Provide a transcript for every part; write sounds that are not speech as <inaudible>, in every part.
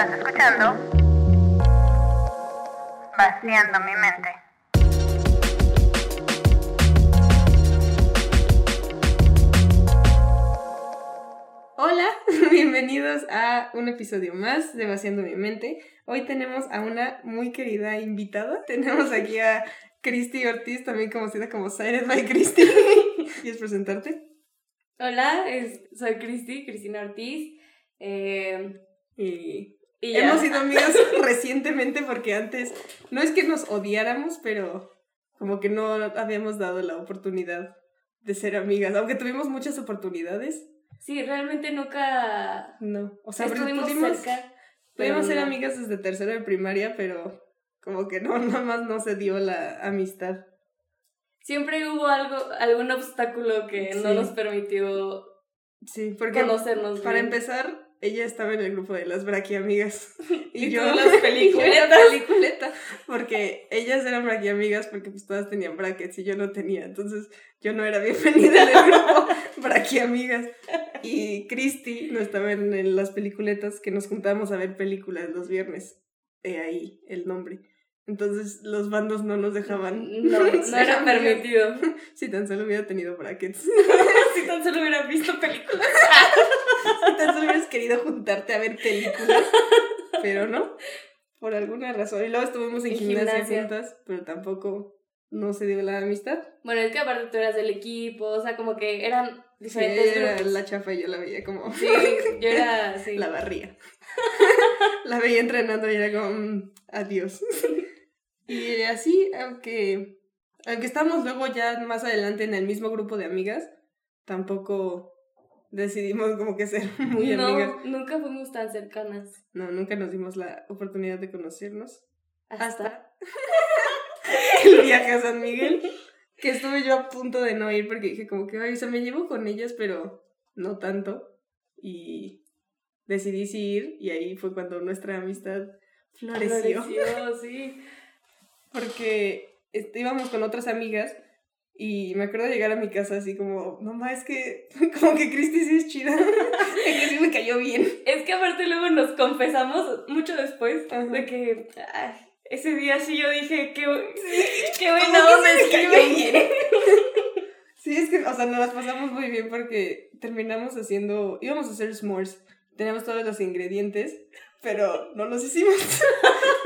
Estás escuchando Vaciando mi mente. Hola, <laughs> bienvenidos a un episodio más de Vaciando mi mente. Hoy tenemos a una muy querida invitada. <laughs> Tenemos aquí a Cristi Ortiz, también conocida como Sired by Cristi. <laughs> ¿Quieres presentarte? Hola, es- soy Cristi, Cristina Ortiz. eh, Y y hemos sido amigas <laughs> recientemente porque antes no es que nos odiáramos, pero como que no habíamos dado la oportunidad de ser amigas, aunque tuvimos muchas oportunidades. Sí, realmente nunca No, o sea, estuvimos pudimos, cerca. pudimos ser no. amigas desde tercero de primaria, pero como que no, <laughs> nada más no se dio la amistad. Siempre hubo algo, algún obstáculo que no nos permitió Sí, porque conocernos para bien. empezar, ella estaba en el grupo de las braquiamigas. <laughs> Y, Y yo <laughs> tú las peliculetas. peliculeta. Porque ellas eran braquiamigas porque pues todas tenían brackets y yo no tenía. Entonces yo no era bienvenida en el grupo <laughs> braquiamigas. Y Christy no estaba en, en las peliculetas que nos juntábamos a ver películas los viernes. De ahí el nombre. Entonces los bandos no nos dejaban. No, no era permitido. Si tan solo hubiera tenido brackets. si tan solo hubiera visto películas. Si tan solo hubieras querido juntarte a ver películas. <laughs> Pero no, por alguna razón. Y luego estuvimos en En gimnasia, gimnasia. juntas, pero tampoco no se dio la amistad. Bueno, es que aparte tú eras del equipo, o sea, como que eran Sí, diferentes era grupos. la chafa y yo la veía como Sí, yo era así. <laughs> la barría. <laughs> la veía entrenando y era como mm, adiós. y así, aunque, aunque estamos luego ya más adelante en el mismo grupo de amigas, tampoco decidimos como que ser <laughs> muy amigas. no, nunca fuimos tan cercanas. No, nunca nos dimos la oportunidad de conocernos. Hasta. Hasta <laughs> el viaje a San Miguel, que estuve yo a punto de no ir porque dije como que, ay, o sea, me llevo con ellas, pero no tanto. Y decidí sí ir y ahí fue cuando nuestra amistad floreció. Floreció, sí. <laughs> Porque este, íbamos con otras amigas y me acuerdo de llegar a mi casa así como, mamá, es que <laughs> como que Cristi sí es chida, <laughs> que sí me cayó bien. Es que aparte luego nos confesamos mucho después Ajá. de que ay, ese día sí yo dije que qué Como buena onda me es que cayó bien. <laughs> Sí, es que, o sea, nos las pasamos muy bien porque terminamos haciendo, íbamos a hacer s'mores, teníamos todos los ingredientes, pero no los hicimos,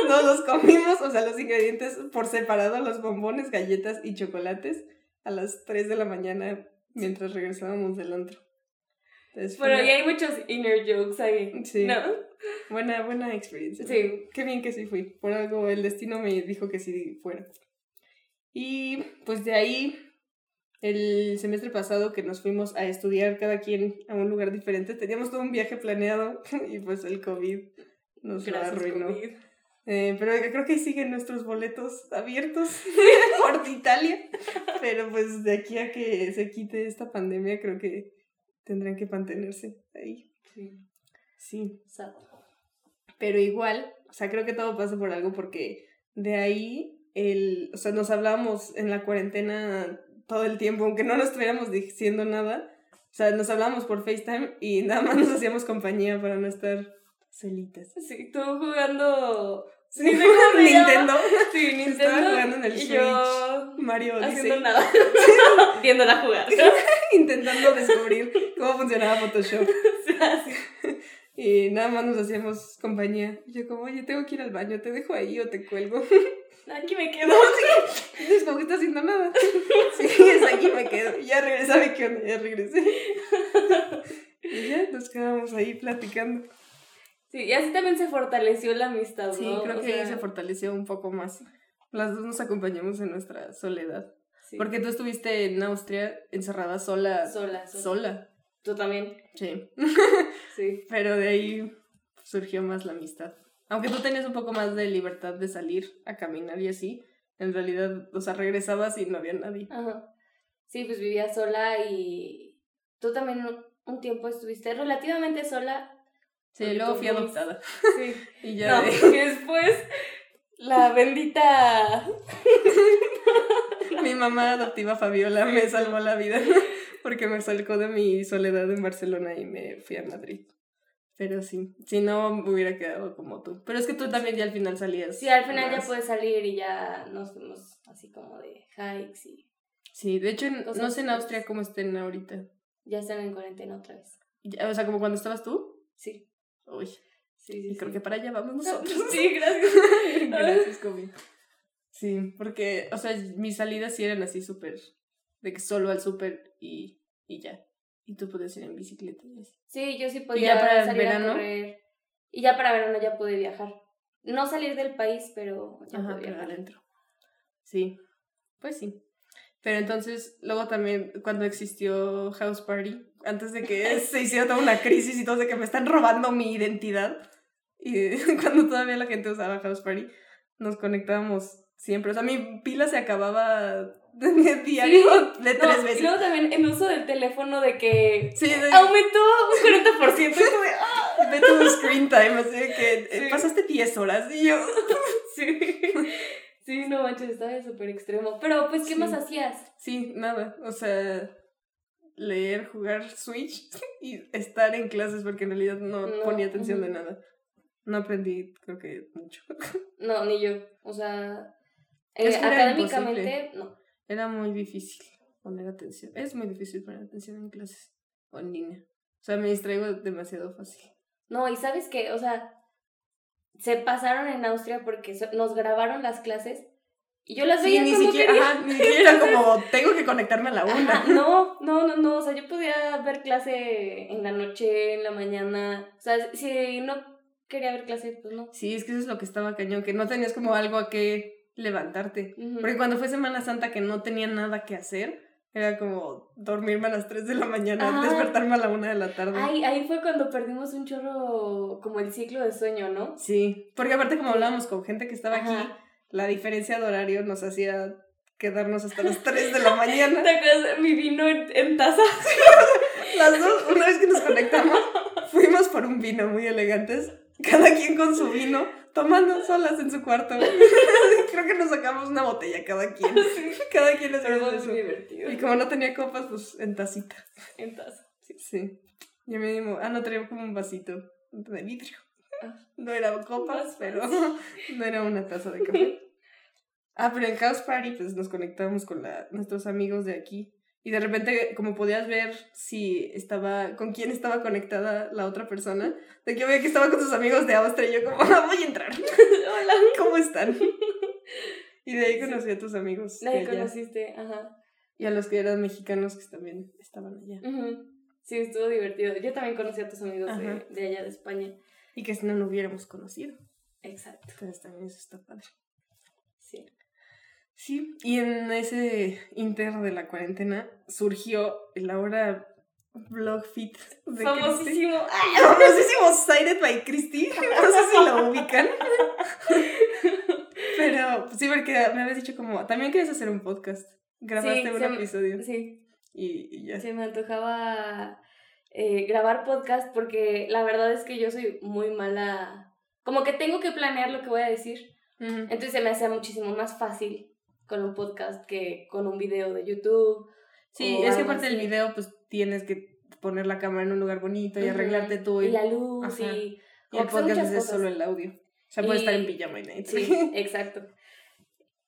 no los comimos, o sea, los ingredientes por separado, los bombones, galletas y chocolates a las 3 de la mañana mientras regresábamos del antro. Entonces, una ya hay muchos inner jokes ahí. Sí. ¿No? buena, buena experiencia. Sí. Qué bien que sí fui. Por algo el destino me dijo que sí fuera. Y pues de ahí, el semestre pasado que nos fuimos a estudiar cada quien a un lugar diferente, teníamos todo un viaje planeado <laughs> y pues el COVID nos lo arruinó. COVID. Eh, pero creo que siguen nuestros boletos abiertos <laughs> por Italia. Pero pues de aquí a que se quite esta pandemia, creo que tendrán que mantenerse ahí. Sí. Sí. Pero igual, o sea, creo que todo pasa por algo porque de ahí, el, o sea, nos hablábamos en la cuarentena todo el tiempo, aunque no nos estuviéramos diciendo nada. O sea, nos hablábamos por FaceTime y nada más nos hacíamos compañía para no estar solitas. Sí, tú jugando Sí. <laughs> Nintendo. sí, Estaba Nintendo jugando en el Switch. yo Mario Odyssey. haciendo nada. <laughs> Viéndola jugar. <laughs> Intentando descubrir cómo funcionaba Photoshop. Y nada más nos hacíamos compañía. Yo como, oye, tengo que ir al baño, ¿te dejo ahí o te cuelgo? Aquí me quedo. No, sí. Entonces, como que está haciendo nada. Sí, es aquí me quedo. Ya regresaba, ¿qué onda? Ya regresé. Y ya nos quedábamos ahí platicando. Sí, y así también se fortaleció la amistad, Sí, creo O que ahí sea, se fortaleció un poco más. Las dos nos acompañamos en nuestra soledad. sí. Porque tú estuviste en Austria encerrada sola. Sola, sola. Sola. Tú también. Sí. <laughs> Sí. Pero de ahí surgió más la amistad. Aunque tú tenías un poco más de libertad de salir a caminar y así, en realidad, o sea, regresabas y no había nadie. Ajá. Sí, pues vivía sola y tú también un tiempo estuviste relativamente sola. Sí, luego fui adoptada. Sí. Y ya No, de- después la bendita <laughs> mi mamá adoptiva Fabiola me salvó la vida <laughs> porque me sacó de mi soledad en Barcelona y me fui a Madrid. Pero sí, si no me hubiera quedado como tú. Pero es que tú también ya al final salías. Sí, al final ya puedes salir y ya nos fuimos así como de hikes y Sí, de hecho, en- no sé en. Austria cómo estén ahorita. ya están en cuarentena otra vez. Ya, O sea, como cuando estabas tú. Sí, Uy, sí, sí. y creo sí. que para allá vamos nosotros. <laughs> Sí, gracias. <laughs> Gracias, COVID. Sí, porque, o sea, mis salidas sí eran así súper. De que solo al súper y, y ya. Y tú podías ir en bicicleta y. Sí, yo sí podía ya para el verano? a correr. Y ya para verano ya pude viajar. No salir del país, pero ya Ajá, pude viajar. adentro. Sí, pues sí. Pero entonces, luego también, cuando existió House Party, antes de que <laughs> se hiciera toda una crisis y todo de que me están robando mi identidad, y <laughs> cuando todavía la gente usaba House Party, nos conectábamos siempre. O sea, mi pila se acababa <laughs> de diario de No, tres Y veces. luego también el uso del teléfono de que Sí, de, aumentó un 40%. y como de, ¡ah! ve tu screen time, así de que eh, Sí. pasaste 10 horas y yo... Sí. Sí, no manches, estaba súper extremo. Pero, pues, ¿qué Sí. más hacías? Sí, nada. O sea, leer, jugar Switch <laughs> y estar en clases porque en realidad no, No, ponía atención de nada. No aprendí, creo que mucho. <laughs> No, ni yo. O sea, Es eh, que académicamente, no. Era muy difícil poner atención. Es muy difícil poner atención en clases o en línea. O sea, me distraigo demasiado fácil. No, y sabes qué, o sea, se pasaron en Austria porque so- nos grabaron las clases y yo las Sí, veía ni siquiera, quería. ajá, ni siquiera <laughs> era como, tengo que conectarme a la una. Ajá, no, <laughs> no, no, no, o sea, yo podía ver clase en la noche, en la mañana, o sea, si no quería ver clase, pues no. Sí, es que eso es lo que estaba cañón, que no tenías como algo a que levantarte. Porque cuando fue Semana Santa que no tenía nada que hacer, era como dormirme a las 3 de la mañana, Ajá. despertarme a la 1 de la tarde. Ahí, ahí fue cuando perdimos un chorro como el ciclo de sueño, ¿no? Sí, porque aparte como hablábamos con gente que estaba aquí, Ajá. la diferencia de horario nos hacía quedarnos hasta las 3 de la <laughs> mañana. ¿Te acuerdas? Mi vino en, en taza. <laughs> Las dos, una vez que nos conectamos, fuimos por un vino muy elegantes, cada quien con su vino, tomando solas en su cuarto. Creo que nos sacamos una botella cada quien. <laughs> Cada quien Pero eso. muy divertido. Y como no tenía copas, pues en tacita. En taza. Sí. sí. Y a mí mismo, ah, no traía como un vasito de vidrio. Ah. No era copas, pero <laughs> no era una taza de café. <laughs> Ah, pero en House Party, pues nos conectamos con la, nuestros amigos de aquí. Y de repente, como podías ver si estaba, con quién estaba conectada la otra persona, de que yo veía que estaba con sus amigos de Austria, y yo como, "Ah, voy a entrar. Hola. ¿Cómo están? Y de ahí Sí. conocí a tus amigos. de allá. conociste, ajá. Y a los que eran mexicanos que también estaban allá. Ujú. Sí, estuvo divertido. Yo también conocí a tus amigos de, de allá de España. Y que si no, no hubiéramos conocido. Exacto. Entonces también eso está padre. Sí. Sí, y en ese inter de la cuarentena surgió el ahora blog fit de Christy. Famosísimo. Famosísimo Cited by Christy. No sé si lo ubican. <laughs> Pero sí, porque me habías dicho como, también quieres hacer un podcast. Grabaste Sí, un se episodio Sí, y, y ya. se me antojaba eh, grabar podcast porque la verdad es que yo soy muy mala. Como que tengo que planear lo que voy a decir. Entonces se me hacía muchísimo más fácil con un podcast que con un video de YouTube. Sí, es que aparte del video, pues tienes que poner la cámara en un lugar bonito y Ujú. arreglarte tú. Y la luz Ajá. y... El podcast es cosas. solo el audio. O sea, puede Y- estar en pijama y night. Sí, <laughs> exacto.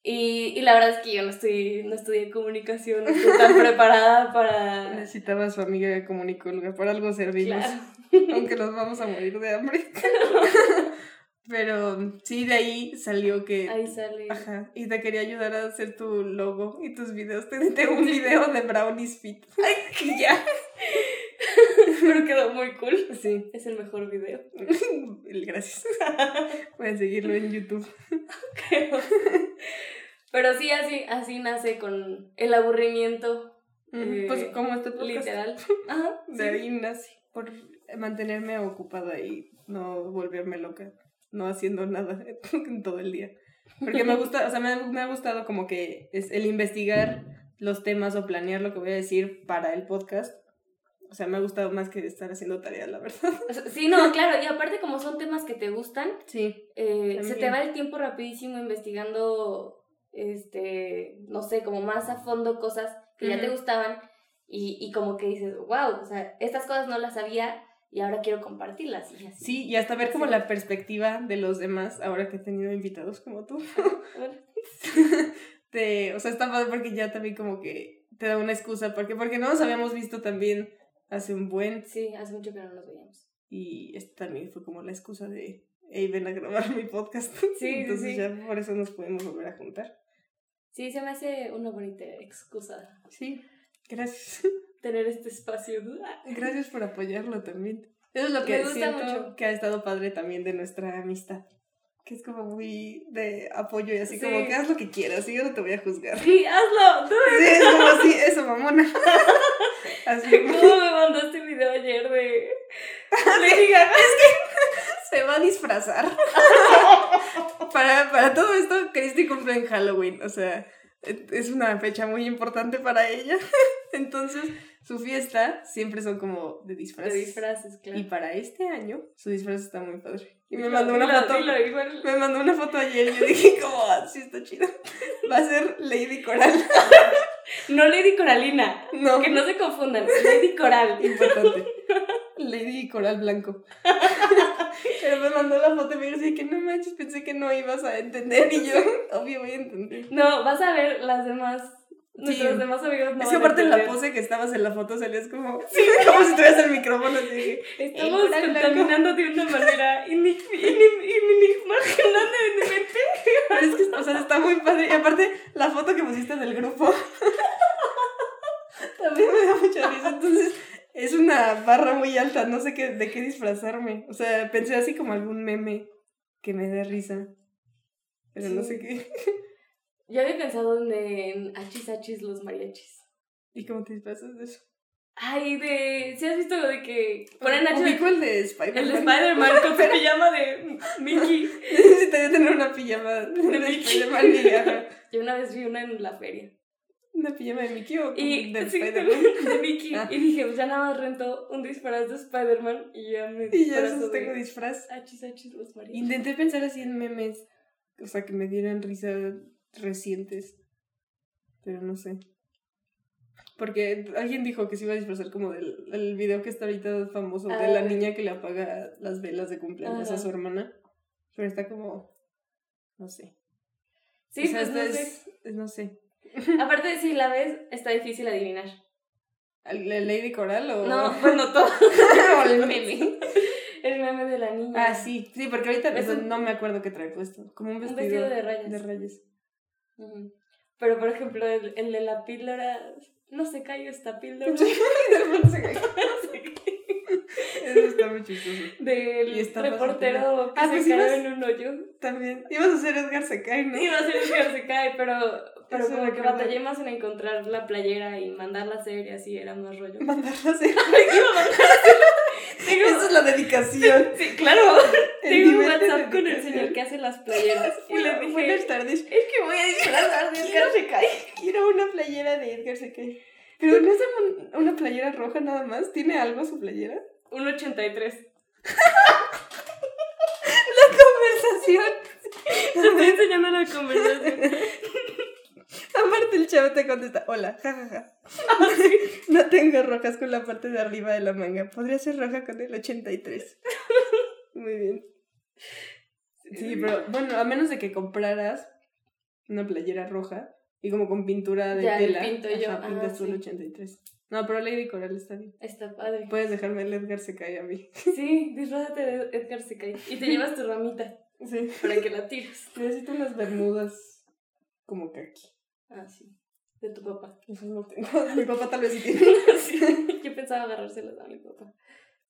Y, y la verdad es que yo no estoy, no estudié comunicación, no estoy tan preparada para... Necesitaba a su amiga comunicóloga, por algo servimos, Claro. <laughs> aunque nos vamos a morir de hambre. <laughs> Pero sí, de ahí salió que... Ahí sale. Ajá, y te quería ayudar a hacer tu logo y tus videos. Te tengo un video de Brownies Fit. Y ya. Pero quedó muy cool. Sí, Es el mejor video. <laughs> gracias. <laughs> Voy a seguirlo en YouTube. creo. Pero sí, así, así nace con el aburrimiento. Eh, Pues como este podcast. Literal. <laughs> Ajá. De ahí nace, por mantenerme ocupada y no volverme loca, no haciendo nada en todo el día. Porque me gusta, o sea, me, me ha gustado como que es el investigar los temas o planear lo que voy a decir para el podcast. O sea, me ha gustado más que estar haciendo tarea, la verdad. Sí, no, claro. Y aparte, como son temas que te gustan, Sí, eh, se te va el tiempo rapidísimo investigando, este, no sé, como más a fondo cosas que ya te gustaban y, y como que dices, wow, o sea, estas cosas no las sabía y ahora quiero compartirlas. Y así. Sí, y hasta ver como Sí. la perspectiva de los demás, ahora que he tenido invitados como tú. <laughs> <laughs> Te, o sea, está padre porque ya también como que te da una excusa, porque, porque no nos habíamos visto también hace un buen, sí, hace mucho que no nos veíamos. y este también fue como la excusa de, hey, ven a grabar <laughs> mi podcast. Sí, <laughs> Entonces sí. ya por eso nos podemos volver a juntar. Sí, se me hace una bonita excusa Sí, gracias. <laughs> tener este espacio. Gracias por apoyarlo también. Eso es lo que Me gusta siento mucho. que ha estado padre también de nuestra amistad. Que es como muy de apoyo y así como Sí. que haz lo que quieras y yo no te voy a juzgar. Sí, hazlo. tú. Sí, es como así, eso, mamona. Así <laughs> ¿Cómo me mandaste video ayer de Lady Gaga? <laughs> se va a disfrazar. <laughs> para, para todo esto, Christy cumple en Halloween. O sea, es una fecha muy importante para ella. <laughs> Entonces, su fiesta siempre son como de De disfraces. disfraces, claro. Y para este año, su disfraz está muy padre. Y me mandó una foto. igual. Me mandó una foto ayer y yo dije, <laughs> como, ah, sí está chido. Va a ser Lady Coral. <laughs> No Lady Coralina. No, Que no se confundan. Lady Coral. importante. Lady Coral Blanco. <laughs> Pero me mandó la foto y me dijo que no manches, pensé que no ibas a entender. Y yo, <laughs> obvio, voy a entender. No, vas a ver las demás. Nuestros demás amigos no es que aparte en la pose que estabas en la foto salías como, <laughs> como si tuvieras el micrófono así. dije, Estamos contaminando de una manera ini- ini- inimaginable mi mente. Pero es que, o sea, está muy padre. Y aparte, la foto que pusiste del grupo también me da mucha risa. Entonces, es una barra muy alta. No sé qué, de qué disfrazarme. O sea, pensé así como algún meme que me dé risa. Pero no Sí. sé qué. <laughs> Yo había pensado en, en Achis Achis los mariachis. ¿Y cómo te disfrazas de eso? Ay, de. ¿Sí has visto de que ponen Achis Ubico el de Spider-Man. El de Spider-Man con su <laughs> pijama de Mickey. <laughs> Necesitaría tener una pijama de, Mickey. Spider-Man y. Yo una vez vi una en la feria. ¿Una pijama de Mickey o Y de sí, de, Spider-Man? de Mickey. Ah. <laughs> Y dije, pues ya nada más rento un disfraz de Spider-Man y ya me Y ya tengo de disfraz. Achis Achis los. Intenté pensar así en memes, o sea, que me dieran risa recientes, pero no sé. Porque alguien dijo que se iba a disfrazar como del el video que está ahorita famoso, de Ah, la de- niña que le apaga las velas de cumpleaños a su hermana. Pero está como, no sé. Sí, O sea, pues no sé. es- no sé. <laughs> Aparte, si la ves, está difícil adivinar. ¿La Lady Coral o...? No, <laughs> bueno, todo. <laughs> o el meme. El meme de la niña. Ah, sí, sí, porque ahorita Es o sea, un- no me acuerdo qué trae puesto. Como un Un vestido, vestido de rayas. De rayas. Ujú. Pero, por ejemplo, el, el de la píldora. No se cayó esta píldora. Repente se cae. Eso está muy chistoso. Del Y está reportero que Ah, se pues cayó ibas- en un hoyo. También. Ibas a ser Edgar Secay, ¿no? Iba a ser que se cae, pero, pero como que batallé más en encontrar la playera y mandarla a hacer y así era más rollo. Mandarla a hacer. Iba a mandar a hacer. <laughs> Tengo- Esa es la dedicación. <laughs> Sí, claro. <laughs> El Tengo un WhatsApp con el señor que hace las playeras. Y le dije, Buenas tardes. es que voy a disfrazar de Edgar Secay. Quiero una playera de Edgar Secay. Pero no es un- una playera roja nada más. ¿Tiene algo su playera? Un 83. Conversación. Te estoy enseñando la conversación. Aparte <laughs> el chavo te contesta, hola, jajaja. <laughs> No tengo rojas con la parte de arriba de la manga. Podría ser roja con el 83. <laughs> Muy bien. Sí, pero bueno, a menos de que compraras una playera roja y como con pintura de Ya, tela. pinto yo. ajá, pintas Ah, tú el sí. 83. No, pero Lady Coral está bien. Está padre. Puedes dejarme el Edgar se cae a mí. Sí, disfrázate de Edgar Secay. Y te llevas tu ramita Sí. para que la tires. Necesito unas bermudas como kaki. Ah, sí. De tu papá. Eso no tengo. <laughs> Mi papá tal vez sí tiene. Sí. Yo pensaba agarrárselas a mi papá.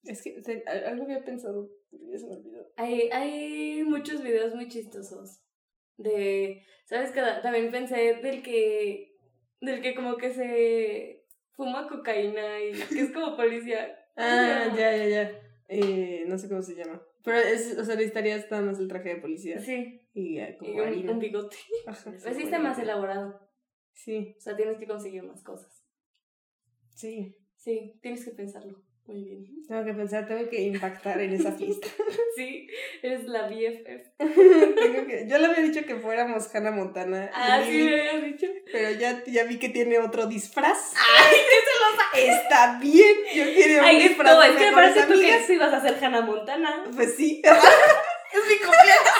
Es que algo había pensado, pero ya se me olvidó. Hay, hay muchos videos muy chistosos. De. ¿Sabes qué? También pensé del que. Del que como que se fuma cocaína y que es como policía. <laughs> Ah, ya, ya, ya. Eh, no sé cómo se llama. Pero es, o sea, necesitarías nada más el traje de policía. Sí. Y eh, como Y un, bigote. Ajá, Pues sí está más elaborado. Sí, O sea, tienes que conseguir más cosas. sí. Sí, tienes que pensarlo. Muy bien. Tengo que pensar, tengo que impactar en esa fiesta. <laughs> Sí, eres la BFF. <laughs> Tengo que, yo le había dicho que fuéramos Hannah Montana. Ah, sí, me habías dicho. Pero ya, ya vi que tiene otro disfraz. Ay, <laughs> qué celosa. Está bien. Yo quiero un Ay, disfraz no, es que me parece tú que sí ibas a ser Hannah Montana. Pues sí. es mi cumpleaños.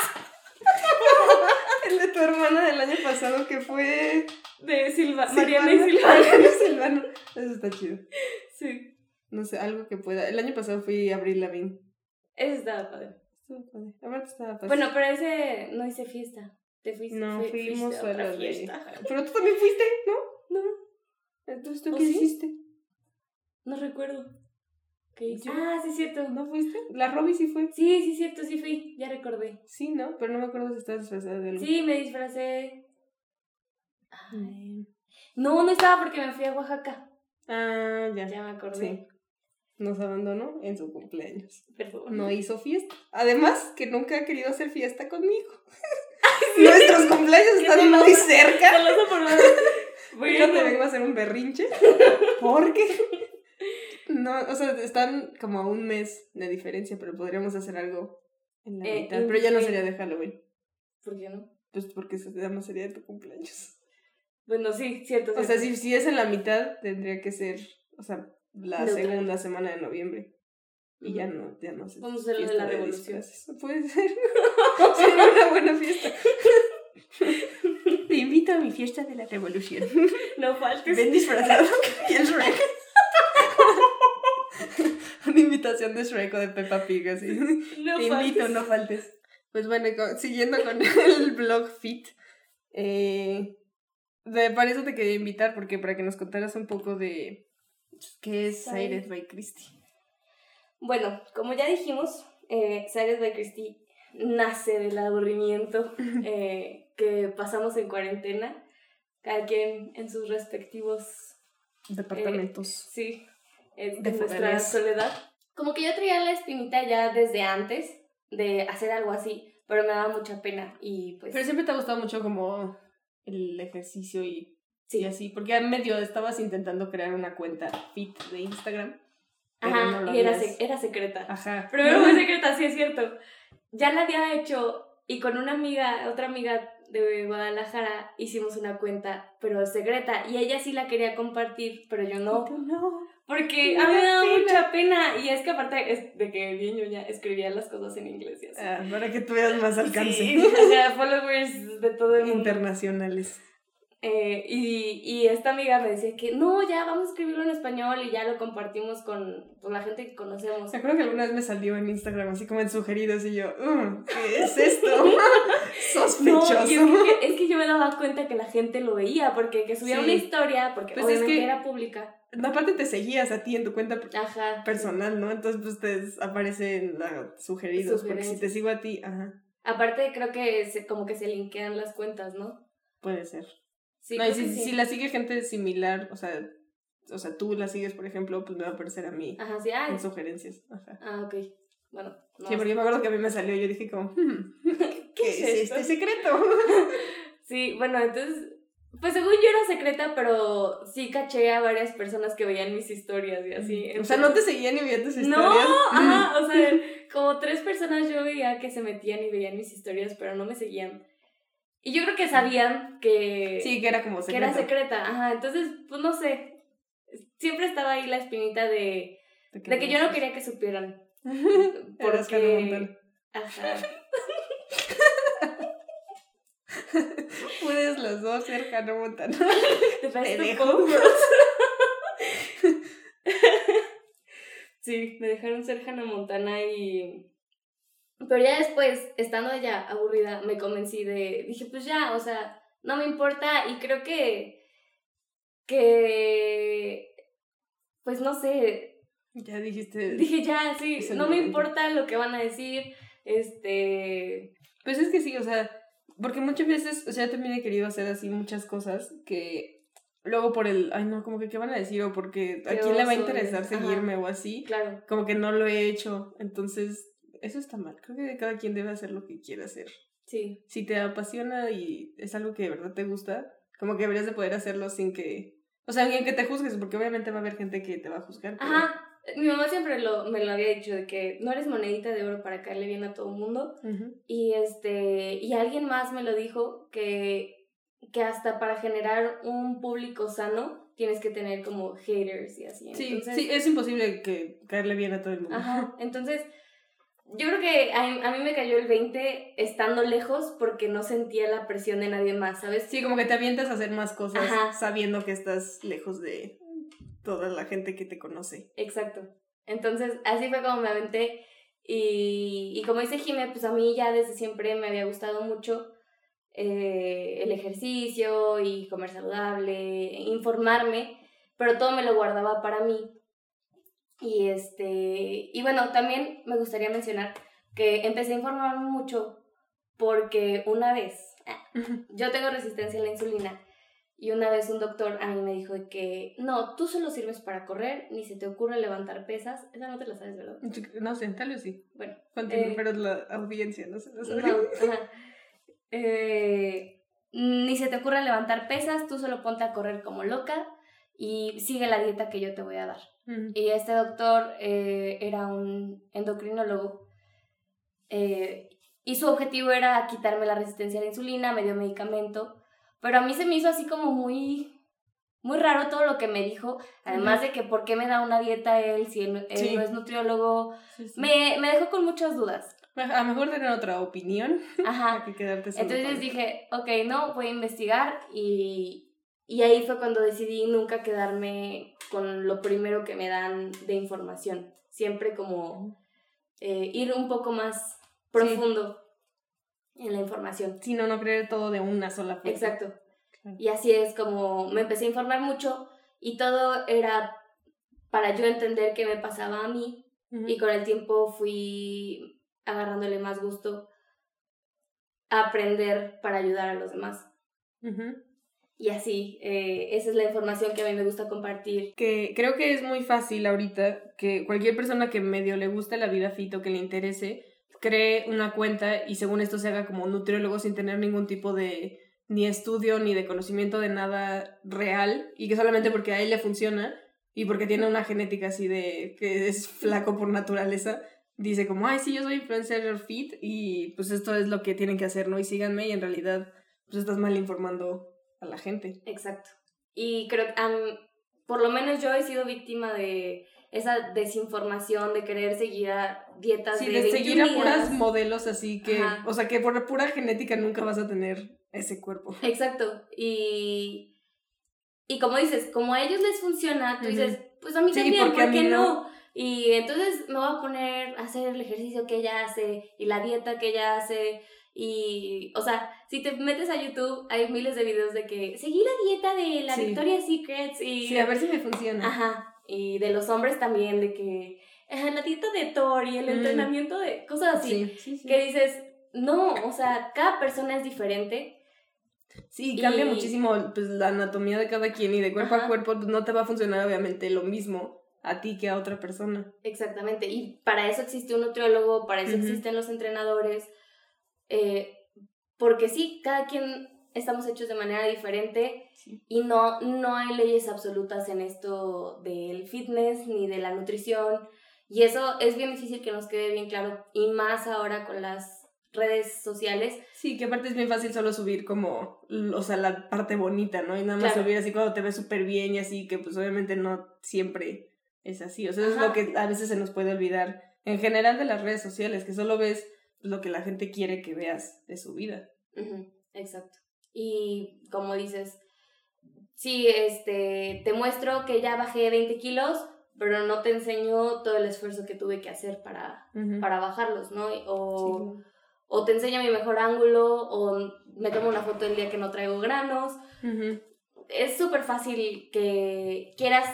Tu hermana del año pasado que fue. De Silva, Silvana. Mariana y Silvana. Mariana y Silvana. Eso está chido. Sí, No sé, algo que pueda. El año pasado fui a Abril Lavigne. eso estaba padre. Estuvo padre. Aparte estaba padre. Bueno, pero ese no hice fiesta. Te fuiste, no, fui- fuimos fuiste a otra la de. fiesta. Pero tú también fuiste, ¿no? No, Entonces, ¿tú ¿O qué sí? hiciste? no recuerdo. ¿Qué. Ah, sí, cierto. ¿No fuiste? La Robbie sí fue. Sí, sí, cierto, sí fui. Ya recordé. Sí, ¿no? Pero no me acuerdo si estabas disfrazada de algo. Sí, me disfracé. Ay. No, no estaba porque me fui a Oaxaca. Ah, ya. Ya me acordé. Sí. Nos abandonó en su cumpleaños. Perdón. No hizo fiesta. Además, que nunca ha querido hacer fiesta conmigo. <laughs> Nuestros cumpleaños Qué están muy <laughs> cerca. Por nada. <laughs> Yo te Bueno. vengo a hacer un berrinche. Porque. No, o sea, están como a un mes de diferencia, pero podríamos hacer algo en la Eh, mitad. Pero ya no sería de Halloween. ¿Por qué no? Pues porque se ya no sería de tu cumpleaños. Bueno, sí, cierto. O sea, cierto. si, si es en la mitad, tendría que ser, o sea, la Neutral. segunda semana de noviembre. Y ya Ujú. no, ya no sé. Vamos a hacer de la revolución. <laughs> Puede ser. <laughs> Sería una buena fiesta. <laughs> Te invito a mi fiesta de la revolución. No faltes. Ven disfrazado y el Shrek. Una invitación de Shrek o de Peppa Pig, así. No Te invito, no faltes. Pues bueno, siguiendo con <laughs> el blog Fit, eh, de, para eso te quería invitar, porque para que nos contaras un poco de qué es Sired. By Christie. Bueno, como ya dijimos, eh, by Christie nace del aburrimiento <laughs> eh, que pasamos en cuarentena, cada quien en sus respectivos, Departamentos. sí, en De nuestra soledad. Como que yo traía la espinita ya desde antes de hacer algo así, pero me daba mucha pena y pues Pero siempre te ha gustado mucho como el ejercicio y, sí, y así, porque medio estabas intentando crear una cuenta Fit de Instagram. pero ajá, no y era, sec- era secreta. Ajá. Primero fue <laughs> secreta, sí es cierto. Ya la había hecho y con una amiga, otra amiga de Guadalajara, hicimos una cuenta, pero secreta. Y ella sí la quería compartir, pero yo no. No. Porque a mí me da mucha pena. Y es que aparte es de que bien ñoña escribía las cosas en inglés y así. Ah, para que tuvieras más alcance. Sí, <laughs> o sea, followers de todo el mundo. Internacionales. Eh, y, y esta amiga me decía que no, ya vamos a escribirlo en español y ya lo compartimos con, con la gente que conocemos. Me acuerdo que alguna vez me salió en Instagram así como en sugeridos y yo, "Uh, ¿qué es <laughs> esto? <laughs> Sospechoso. No, es que, yo me daba cuenta que la gente lo veía, porque que subía Sí. una historia, porque Pues es obviamente que- era pública. No, aparte te seguías a ti en tu cuenta Ajá. personal, ¿no? Entonces pues te aparece en la sugeridos, porque si te sigo a ti, ajá, Aparte creo que se, como que se linkean las cuentas, ¿no? puede ser. Sí, no, y si, sí. si la sigue gente similar, o sea, o sea, tú la sigues, por ejemplo, pues me va a aparecer a mí Ajá, sí, ah, en sugerencias. Ajá. ah, ok. Bueno. no. Sí, porque yo me acuerdo que a mí me salió yo dije como, "Hmm, <laughs> ¿qué, es, es esto? este secreto? <laughs> Sí, bueno, entonces, pues según yo era secreta, pero sí caché a varias personas que veían mis historias y así. o sea, no te seguían ni veían tus No, historias. ajá, o sea, como tres personas yo veía que se metían y veían mis historias, pero no me seguían. Y yo creo que sabían que, Sí, que era como que secreto. era secreta, ajá, entonces, pues no sé, siempre estaba ahí la espinita de, de que yo no quería que supieran. <laughs> Porque, ajá, <laughs> Puedes los dos ser Hannah Montana. <laughs> te Te dejo. <laughs> Sí, me dejaron ser Hannah Montana y... Pero ya después, estando ya aburrida, me convencí de... Dije, pues ya, o sea, no me importa y creo que... Que... Pues no sé, Ya dijiste. dije ya, sí, no me importa lo que van a decir, este... Pues es que sí, o sea, porque muchas veces, o sea, yo también he querido hacer así muchas cosas que luego por el, ay no, como que qué van a decir o porque a quién le va a interesar seguirme o así, Claro, como que no lo he hecho, entonces eso está mal, creo que cada quien debe hacer lo que quiera hacer. sí, Si te apasiona y es algo que de verdad te gusta, como que deberías de poder hacerlo sin que, o sea, sin que te juzgues, porque obviamente va a haber gente que te va a juzgar. pero- Ajá, Mi mamá siempre lo, me lo había dicho, de que no eres monedita de oro para caerle bien a todo el mundo. Y este, y alguien más me lo dijo que, que hasta para generar un público sano tienes que tener como haters y así. Sí, Entonces, sí, es imposible que caerle bien a todo el mundo. Ajá, entonces yo creo que a, a mí me cayó el 20 estando lejos porque no sentía la presión de nadie más, ¿sabes? Sí, como que te avientas a hacer más cosas Ajá. sabiendo que estás lejos de toda la gente que te conoce. Exacto. Entonces, así fue como me aventé. Y, y como dice Jime, pues a mí ya desde siempre me había gustado mucho eh, el ejercicio y comer saludable, informarme, pero todo me lo guardaba para mí. Y este, y bueno, también me gustaría mencionar que empecé a informarme mucho porque una vez, ah, <laughs> yo tengo resistencia a la insulina y una vez un doctor a mí me dijo de que no, tú solo sirves para correr, ni se te ocurre levantar pesas. Esa no te la sabes, ¿verdad? No sé, tal vez sí. Bueno, Eh, pero la audiencia no se lo sabe. no, <laughs> ajá. Eh, ni se te ocurre levantar pesas, tú solo ponte a correr como loca y sigue la dieta que yo te voy a dar. Ujú. Y este doctor eh, era un endocrinólogo eh, y su objetivo era quitarme la resistencia a la insulina, me dio medicamento, pero a mí se me hizo así como muy, muy raro todo lo que me dijo, además de que por qué me da una dieta él si él, él Sí. no es nutriólogo, Sí, sí. me, me dejó con muchas dudas. A lo mejor tener otra opinión Ajá. <laughs> que quedarte solo Entonces con- dije, ok, no, voy a investigar y, y ahí fue cuando decidí nunca quedarme con lo primero que me dan de información. Siempre como eh, ir un poco más profundo en la información. Sí, no, no creer todo de una sola fuente. Exacto. Claro. Y así es como me empecé a informar mucho y todo era para yo entender qué me pasaba a mí y con el tiempo fui agarrándole más gusto a aprender para ayudar a los demás. Y así, eh, esa es la información que a mí me gusta compartir. que creo que es muy fácil ahorita que cualquier persona que medio le guste la vida fito, que le interese, cree una cuenta y según esto se haga como nutriólogo sin tener ningún tipo de ni estudio ni de conocimiento de nada real y que solamente porque a él le funciona y porque tiene una genética así de que es flaco por naturaleza, dice como, ay, sí, yo soy influencer fit y pues esto es lo que tienen que hacer, ¿no? Y síganme y en realidad pues estás mal informando a la gente. Exacto. Y creo que am, por lo menos yo he sido víctima de esa desinformación, de querer seguir a dietas Sí, de, de seguir a 21 puras modelos así que, Ajá. o sea, que por pura genética nunca vas a tener ese cuerpo. Exacto. Y, y como dices, como a ellos les funciona, tú dices, pues a mí Sí, también, ¿por qué no. Y entonces me voy a poner a hacer el ejercicio que ella hace y la dieta que ella hace. Y, o sea, si te metes a YouTube, hay miles de videos de que seguí la dieta de la Sí. Victoria's Secrets y... Sí, a ver si me funciona. Ajá. Y de los hombres también, de que la dieta de Thor y el Mm. entrenamiento de cosas así. Sí, sí, sí. Que dices, no, o sea, cada persona es diferente. Sí, cambia y- muchísimo pues, la anatomía de cada quien y de cuerpo Ajá. a cuerpo pues, no te va a funcionar obviamente lo mismo a ti que a otra persona. Exactamente. Y para eso existe un nutriólogo, para eso Ujú. existen los entrenadores. eh, porque sí, cada quien estamos hechos de manera diferente Sí. y no, no hay leyes absolutas en esto del fitness ni de la nutrición. Y eso es bien difícil que nos quede bien claro. Y más ahora con las redes sociales. Sí, que aparte es bien fácil solo subir como, o sea, la parte bonita, ¿no? Y nada más Claro. subir así cuando te ves súper bien y así, que pues obviamente no siempre es así. O sea, eso es lo que a veces se nos puede olvidar en general de las redes sociales, que solo ves lo que la gente quiere que veas de su vida. Ujú, Exacto. Y como dices, sí, este, te muestro que ya bajé 20 kilos, pero no te enseño todo el esfuerzo que tuve que hacer para, para bajarlos, ¿no? O, Sí. o te enseño mi mejor ángulo, o me tomo una foto el día que no traigo granos. Es súper fácil que quieras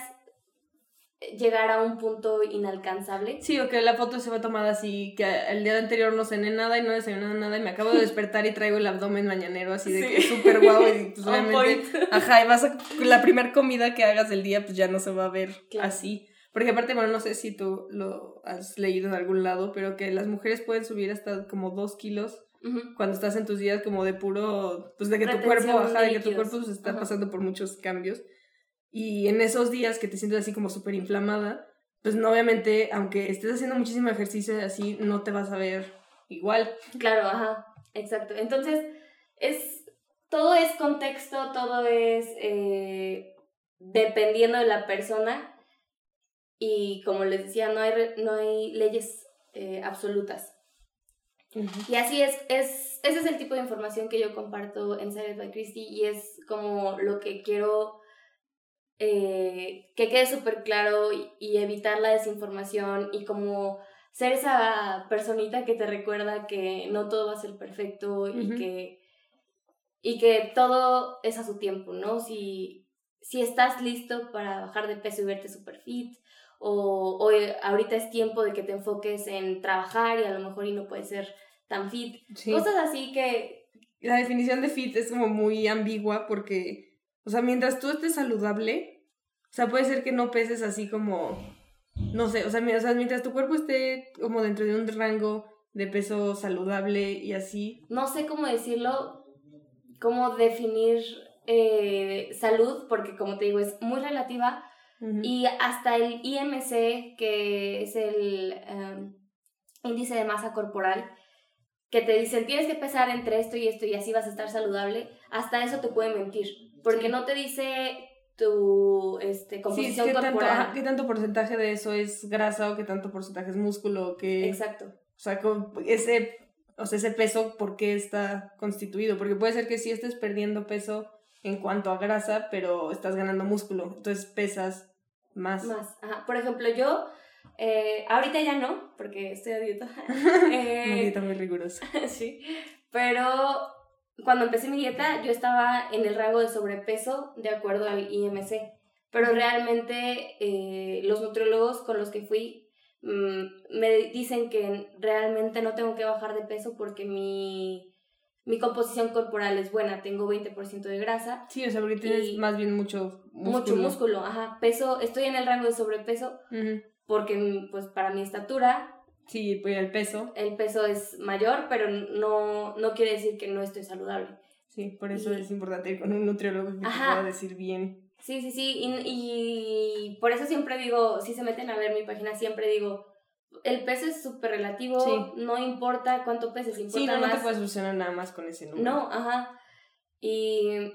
llegar a un punto inalcanzable. Sí, o que la foto se va tomada así, que el día anterior no cené nada y no desayuné nada y me acabo de <laughs> despertar y traigo el abdomen mañanero así de que Sí. súper guau y pues <laughs> obviamente, ajá, y vas a, la primer comida que hagas del día pues ya no se va a ver Claro. así. Porque aparte, bueno, no sé si tú lo has leído en algún lado, pero que las mujeres pueden subir hasta como dos kilos Ujú, cuando estás en tus días como de puro, pues de que tu Retención cuerpo, ajá, de de que tu cuerpo se está Ajá. pasando por muchos cambios. Y en esos días que te sientes así como súper inflamada, pues no, obviamente, aunque estés haciendo muchísimo ejercicio así, no te vas a ver igual. Claro, ajá, exacto. Entonces, es, todo es contexto, todo es eh, dependiendo de la persona y como les decía, no hay, no hay leyes eh, absolutas. Y así es, es, ese es el tipo de información que yo comparto en Saved by Christie y es como lo que quiero eh, que quede súper claro y, y evitar la desinformación y como ser esa personita que te recuerda que no todo va a ser perfecto y que y que todo es a su tiempo, ¿no? Si, si estás listo para bajar de peso y verte super fit, o, o eh, ahorita es tiempo de que te enfoques en trabajar y a lo mejor y no puedes ser tan fit. Sí. Cosas así que, La definición de fit es como muy ambigua porque, o sea, mientras tú estés saludable, o sea, puede ser que no peses así como, no sé, o sea, mientras tu cuerpo esté como dentro de un rango de peso saludable y así. no sé cómo decirlo, cómo definir eh, salud, porque como te digo, es muy relativa. Y hasta el IMC, que es el em, índice de masa corporal, que te dicen tienes que pesar entre esto y esto y así vas a estar saludable, hasta eso te puede mentir, porque Sí. no te dice tu este, Sí, composición ¿qué tanto, corporal. ajá, qué tanto porcentaje de eso es grasa o qué tanto porcentaje es músculo? Que, Exacto. O sea, con ese, o sea, ese peso, ¿por qué está constituido? Porque puede ser que sí estés perdiendo peso en cuanto a grasa, pero estás ganando músculo. Entonces pesas más. Más. Ajá. Por ejemplo, yo, eh, ahorita ya no, porque estoy a dieta. <laughs> Eh, Una dieta muy rigurosa. <laughs> sí. Pero cuando empecé mi dieta, yo estaba en el rango de sobrepeso de acuerdo al IMC. Pero realmente eh, los nutriólogos con los que fui mm, me dicen que realmente no tengo que bajar de peso porque mi, mi composición corporal es buena. Tengo 20% de grasa, Sí, o sea, porque tienes más bien mucho músculo. mucho músculo. Ajá, peso, estoy en el rango de sobrepeso Ujú. porque pues para mi estatura Sí, pues el peso. el peso es mayor, pero no, no quiere decir que no estoy saludable. Sí, por eso Y- es importante ir con un nutriólogo que te Ajá. pueda decir bien. Sí, sí, sí, y, y por eso siempre digo, si se meten a ver mi página, siempre digo, el peso es súper relativo, Sí. no importa cuánto peses, importa Sí, no, no te puedes solucionar nada más con ese número. No, ajá. Y,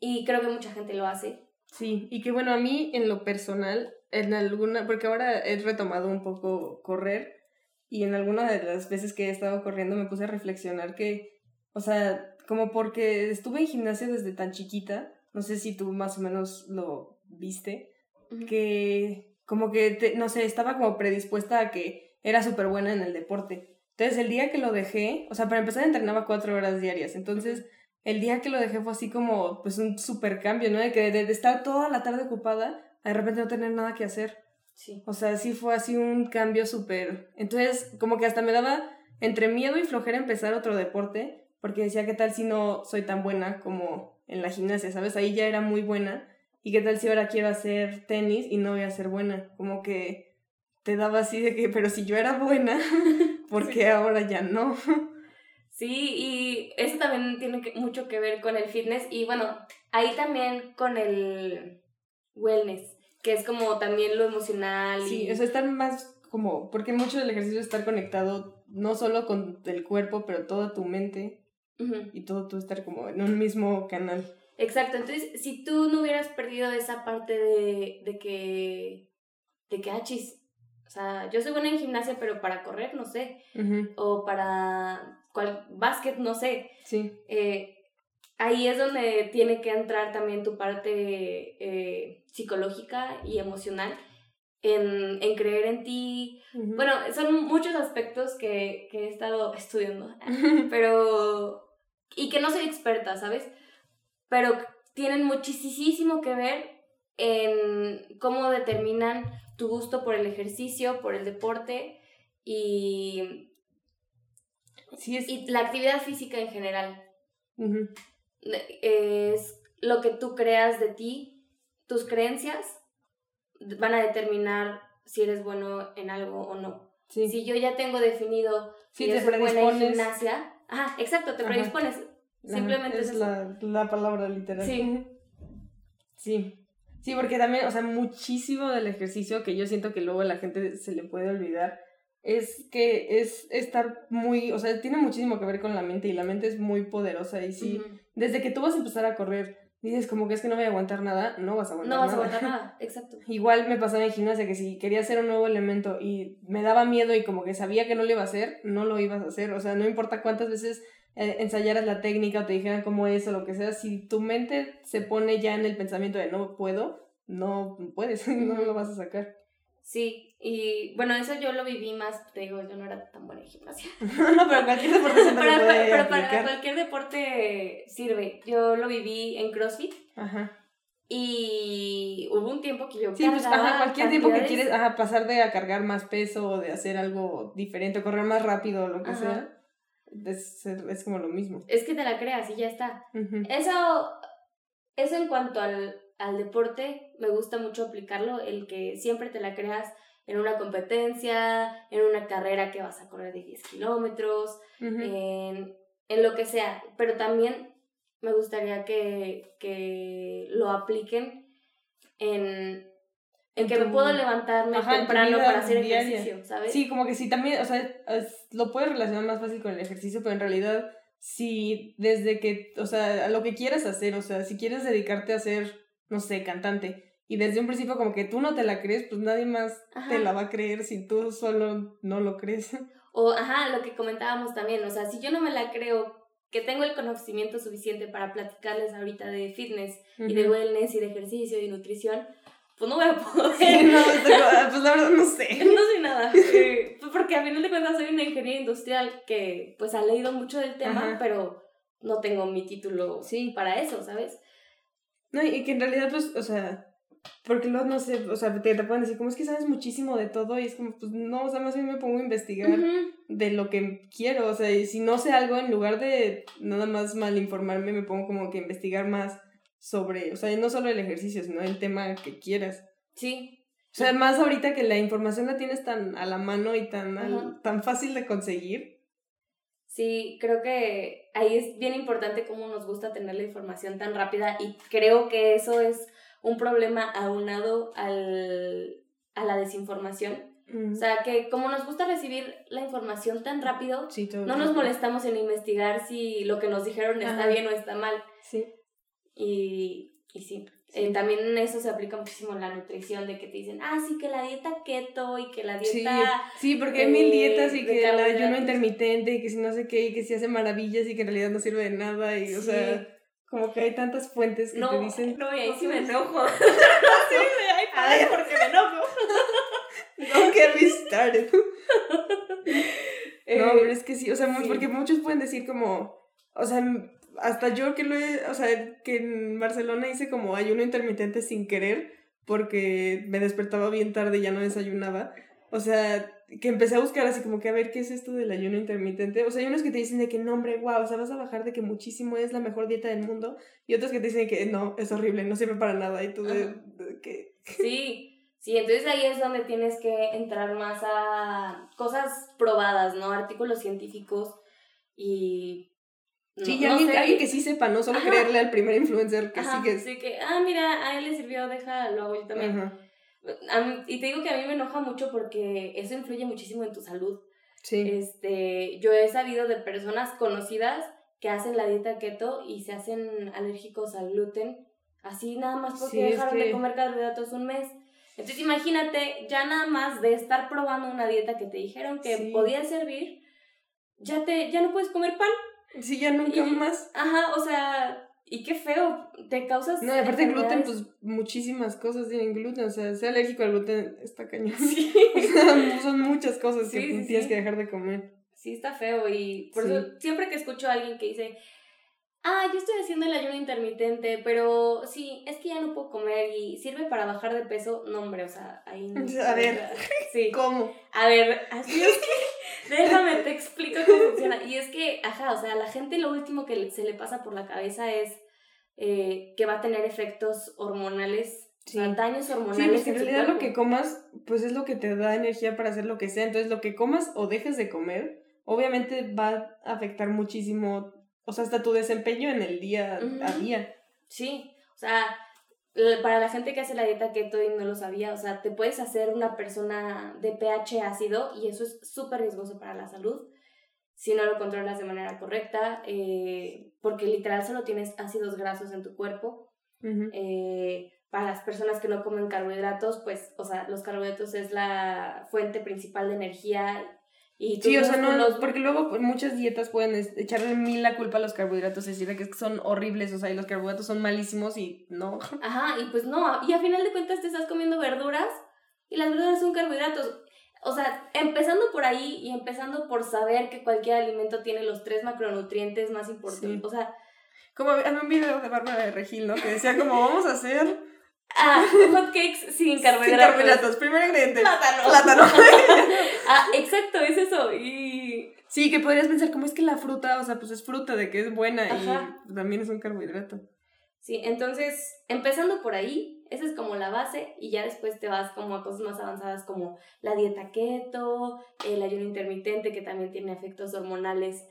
y creo que mucha gente lo hace. Sí, y que bueno, a mí en lo personal, en alguna, porque ahora he retomado un poco correr y en alguna de las veces que he estado corriendo me puse a reflexionar que, o sea, como porque estuve en gimnasia desde tan chiquita, no sé si tú más o menos lo viste, que como que, te- no sé, estaba como predispuesta a que era súper buena en el deporte. Entonces el día que lo dejé, o sea, para empezar entrenaba cuatro horas diarias, entonces el día que lo dejé fue así como pues un super cambio, ¿no? De que de, de estar toda la tarde ocupada, de repente no tener nada que hacer. Sí. O sea, sí fue así un cambio súper... Entonces como que hasta me daba entre miedo y flojera empezar otro deporte, porque decía, ¿qué tal si no soy tan buena como en la gimnasia, ¿sabes? Ahí ya era muy buena. ¿Y qué tal si ahora quiero hacer tenis y no voy a ser buena? Como que te daba así de que, pero si yo era buena, <laughs> ¿por qué ahora ya no? <laughs> Sí, y eso también tiene mucho que ver con el fitness y bueno, ahí también con el wellness, que es como también lo emocional. Sí, y... o sea, estar más como, porque mucho del ejercicio es estar conectado no solo con el cuerpo, pero toda tu mente y todo tú estar como en un mismo canal. Exacto, entonces si tú no hubieras perdido esa parte de, de que, de que, ah, chis, o sea, yo soy buena en gimnasia, pero para correr, no sé, o para cual, básquet, no sé, Sí, eh, ahí es donde tiene que entrar también tu parte eh, psicológica y emocional en, en creer en ti. Bueno, son muchos aspectos que, que he estado estudiando, <laughs> <laughs> pero... y que no soy experta, ¿sabes? Pero tienen muchísimo que ver en cómo determinan tu gusto por el ejercicio, por el deporte y, sí es... y la actividad física en general. ujú, Es lo que tú creas de ti, tus creencias van a determinar si eres bueno en algo o no. Sí, Si yo ya tengo definido Sí, yo te soy buena en predispones. gimnasia, ajá, exacto, te predispones. Ajá, Simplemente es es la, la palabra literal. Sí. <laughs> Sí. Sí, porque también, o sea, muchísimo del ejercicio que yo siento que luego a la gente se le puede olvidar es que es estar muy, o sea, tiene muchísimo que ver con la mente y la mente es muy poderosa y sí. Desde que tú vas a empezar a correr, dices como que es que no voy a aguantar nada, no vas a aguantar No vas a nada. aguantar <laughs> nada, exacto. Igual me pasaba en gimnasia que si quería hacer un nuevo elemento y me daba miedo y como que sabía que no lo iba a hacer, no lo ibas a hacer. O sea, no importa cuántas veces eh, ensayaras la técnica o te dijeran cómo es o lo que sea, si tu mente se pone ya en el pensamiento de no puedo, no puedes, <laughs> no lo vas a sacar. Sí, y bueno, eso yo lo viví más, te digo, yo no era tan buena en gimnasia. no, <laughs> pero cualquier deporte siempre <laughs> Para- puede pero para cualquier deporte sirve. Yo lo viví en CrossFit Ajá. y hubo un tiempo que yo Sí, pues ajá, cualquier tiempo que quieres ajá, pasar de a cargar más peso o de hacer algo diferente, o correr más rápido o lo que Ajá. sea, es, es como lo mismo. Es que te la creas y ya está. Eso, eso en cuanto al, al deporte, me gusta mucho aplicarlo, el que siempre te la creas en una competencia, en una carrera que vas a correr de 10 kilómetros, en, en lo que sea. Pero también me gustaría que, que lo apliquen en, en que me puedo levantarme ajá, temprano para hacer diaria. ejercicio, ¿sabes? Sí, como que sí, también, o sea, es- lo puedes relacionar más fácil con el ejercicio, pero en realidad, si desde que, o sea, a lo que quieras hacer, o sea, si quieres dedicarte a ser, no sé, cantante, y desde un principio como que tú no te la crees, pues nadie más Ajá. te la va a creer si tú solo no lo crees. <laughs> O, ajá, lo que comentábamos también, o sea, si yo no me la creo, que tengo el conocimiento suficiente para platicarles ahorita de fitness y de wellness y de ejercicio y nutrición, pues no voy a poder. Sí, no, estoy- pues la verdad no sé. <laughs> No soy nada. <laughs> eh, pues porque a final de cuentas soy una ingeniera industrial que pues ha leído mucho del tema, Ajá. pero no tengo mi título Sí. para eso, ¿sabes? No, y que en realidad, pues, o sea, porque luego no sé, o sea, te, te pueden decir, como es que sabes muchísimo de todo, y es como, pues no, o sea, más bien me pongo a investigar de lo que quiero, o sea, y si no sé algo, en lugar de nada más mal informarme, me pongo como que a investigar más sobre, o sea, no solo el ejercicio, sino el tema que quieras. Sí, O sea, más ahorita que la información la tienes tan a la mano y tan, al- tan fácil de conseguir. Sí, creo que ahí es bien importante cómo nos gusta tener la información tan rápida y creo que eso es un problema aunado al, a la desinformación. O sea, que como nos gusta recibir la información tan rápido, sí, no nos molestamos en investigar si lo que nos dijeron está Ajá. bien o está mal. Sí. Y, y sí, eh, también eso se aplica muchísimo en la nutrición, de que te dicen, ah, sí, que la dieta keto y que la Sí, dieta... sí, porque hay mil eh, dietas y de que el ayuno intermitente y que si no sé qué y que si hace maravillas y que en realidad no sirve de nada y, o Sí. sea, como que hay tantas fuentes que No, te dicen, no, y ahí sí me enojo. <laughs> sí, me ay, Ay. porque me enojo. don't get me started. Eh, No, pero es que sí, o sea, sí. porque muchos pueden decir como, o sea, hasta yo que lo he, o sea, que en Barcelona hice como ayuno intermitente sin querer, porque me despertaba bien tarde y ya no desayunaba. O sea, que empecé a buscar así como que a ver qué es esto del ayuno intermitente. O sea, hay unos que te dicen de que no, hombre, wow, o sea, vas a bajar de que muchísimo es la mejor dieta del mundo. Y otros que te dicen que no, es horrible, no sirve para nada. Y tú de, de que... Sí, sí, entonces ahí es donde tienes que entrar más a cosas probadas, ¿no? Artículos científicos y... no- Sí, no alguien, sé, alguien que sí sepa, no solo Ajá. creerle al primer influencer que Ajá, sigues. sí que, ah, mira, a él le sirvió, deja, lo hago yo también. Ajá. A mí- y te digo que a mí me enoja mucho porque eso influye muchísimo en tu salud. Sí. Este, yo he sabido de personas conocidas que hacen la dieta keto y se hacen alérgicos al gluten, así nada más porque Sí, dejaron de que- comer carbohidratos un mes. Entonces imagínate, ya nada más de estar probando una dieta que te dijeron que Sí. podía servir, ya te ya no puedes comer pan. Sí, ya nunca Y- más. Ajá, o sea, y qué feo, te causas No, aparte el gluten, pues muchísimas cosas tienen gluten. O sea, ser alérgico al gluten está cañón. <laughs> Sí. <laughs> O sea, son muchas cosas que Sí, sí, tienes que dejar de comer. Sí, está feo y por eso siempre que escucho a alguien que dice, ah, yo estoy haciendo el ayuno intermitente, pero sí, es que ya no puedo comer y sirve para bajar de peso, no hombre, o sea, ahí no. <laughs> A ver. Sí. ¿Cómo? A ver, así es que, déjame, te explico cómo funciona. Y es que, ajá, o sea, a la gente lo último que se le pasa por la cabeza es eh, que va a tener efectos hormonales, o sea, Sí. daños Sí, hormonales. pues que en realidad lo que comas, pues es lo que te da energía para hacer lo que sea. Entonces, lo que comas o dejes de comer, obviamente va a afectar muchísimo, o sea, hasta tu desempeño en el día a día. Sí, o sea, para la gente que hace la dieta keto y no lo sabía, o sea, te puedes hacer una persona de pH ácido y eso es súper riesgoso para la salud si no lo controlas de manera correcta, eh, porque literal solo tienes ácidos grasos en tu cuerpo. Eh, para las personas que no comen carbohidratos, pues, o sea, los carbohidratos es la fuente principal de energía y Sí, o sea, no, músculos- porque luego pues, muchas dietas pueden echarle mil la culpa a los carbohidratos, es decir, de que son horribles, o sea, y los carbohidratos son malísimos y no. <laughs> Ajá, y pues no, y a final de cuentas te estás comiendo verduras y las verduras son carbohidratos. O sea, empezando por ahí y empezando por saber que cualquier alimento tiene los tres macronutrientes más importantes. Sí. O sea, Como había un video de Bárbara de Regil, ¿no? Que decía como, vamos a hacer ah, hotcakes sin sin carbohidratos. carbohidratos. Primer ingrediente, Plátano. plátano. <laughs> ah, exacto, es eso. Y sí, que podrías pensar, como es que la fruta, o sea, pues es fruta, de que es buena Ajá. y también es un carbohidrato. sí, entonces, empezando por ahí, esa es como la base y ya después te vas como a cosas más avanzadas como la dieta keto, el ayuno intermitente que también tiene efectos hormonales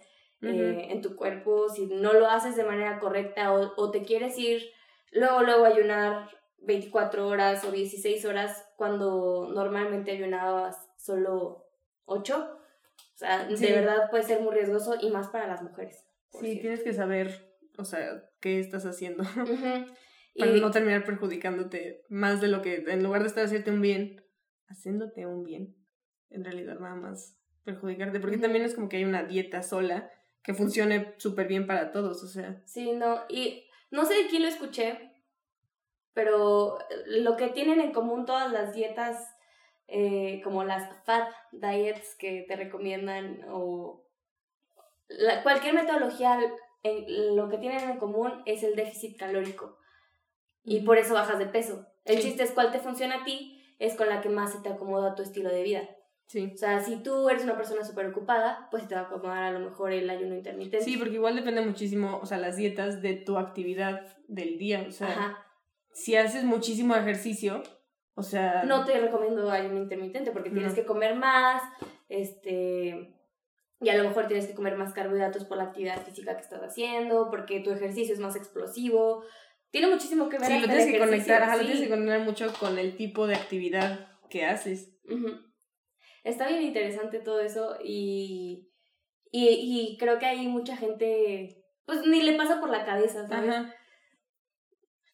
eh, en tu cuerpo, si no lo haces de manera correcta o, o te quieres ir luego, luego a ayunar 24 horas o 16 horas cuando normalmente ayunabas solo 8. O sea, Sí. de verdad puede ser muy riesgoso y más para las mujeres. Sí, cierto. tienes que saber, o sea, qué estás haciendo <laughs> para Y- no terminar perjudicándote más de lo que, en lugar de estar haciéndote un bien, haciéndote un bien, en realidad nada más perjudicarte, porque también es como que hay una dieta sola que funcione súper bien para todos, o sea, Sí, no, y no sé de quién lo escuché, pero lo que tienen en común todas las dietas, eh, como las fat diets que te recomiendan, o la- cualquier metodología, en- lo que tienen en común es el déficit calórico. Y por eso bajas de peso. El Sí. chiste es cuál te funciona a ti, es con la que más se te acomoda a tu estilo de vida. sí. O sea, si tú eres una persona súper ocupada, pues te va a acomodar a lo mejor el ayuno intermitente. Sí, porque igual depende muchísimo, o sea, las dietas de tu actividad del día, o sea, Ajá. si haces muchísimo ejercicio, o sea, No te recomiendo ayuno intermitente porque tienes No. que comer más, este, y a lo mejor tienes que comer más carbohidratos por la actividad física que estás haciendo, porque tu ejercicio es más explosivo. Tiene muchísimo que ver sí, lo tienes que conectar, ajá, lo sí. tienes que conectar mucho con el tipo de actividad que haces. Está bien interesante todo eso y, y, y creo que hay mucha gente, pues ni le pasa por la cabeza, ¿sabes? Ajá.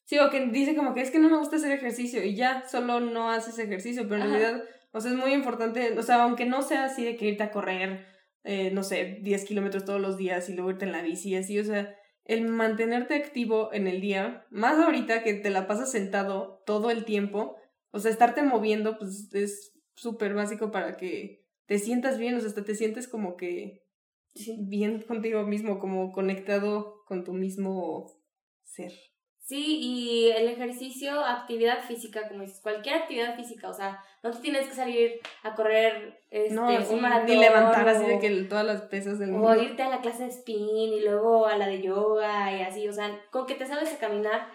Sí, o que dice como que es que no me gusta hacer ejercicio y ya, solo no haces ejercicio, pero en Ajá. realidad, o sea, es muy importante, o sea, aunque no sea así de que irte a correr, eh, no sé, 10 kilómetros todos los días y luego irte en la bici y así, o sea, el mantenerte activo en el día, más ahorita que te la pasas sentado todo el tiempo, o sea, estarte moviendo, pues es súper básico para que te sientas bien, o sea, hasta te sientes como que bien contigo mismo, como conectado con tu mismo ser. Sí, y el ejercicio, actividad física, como dices, cualquier actividad física, o sea, no te tienes que salir a correr este, No, sí, un maratón. ni levantar así de o- que todas las pesas del O mundo. irte a la clase de spin y luego a la de yoga y así, o sea, con que te sabes a caminar,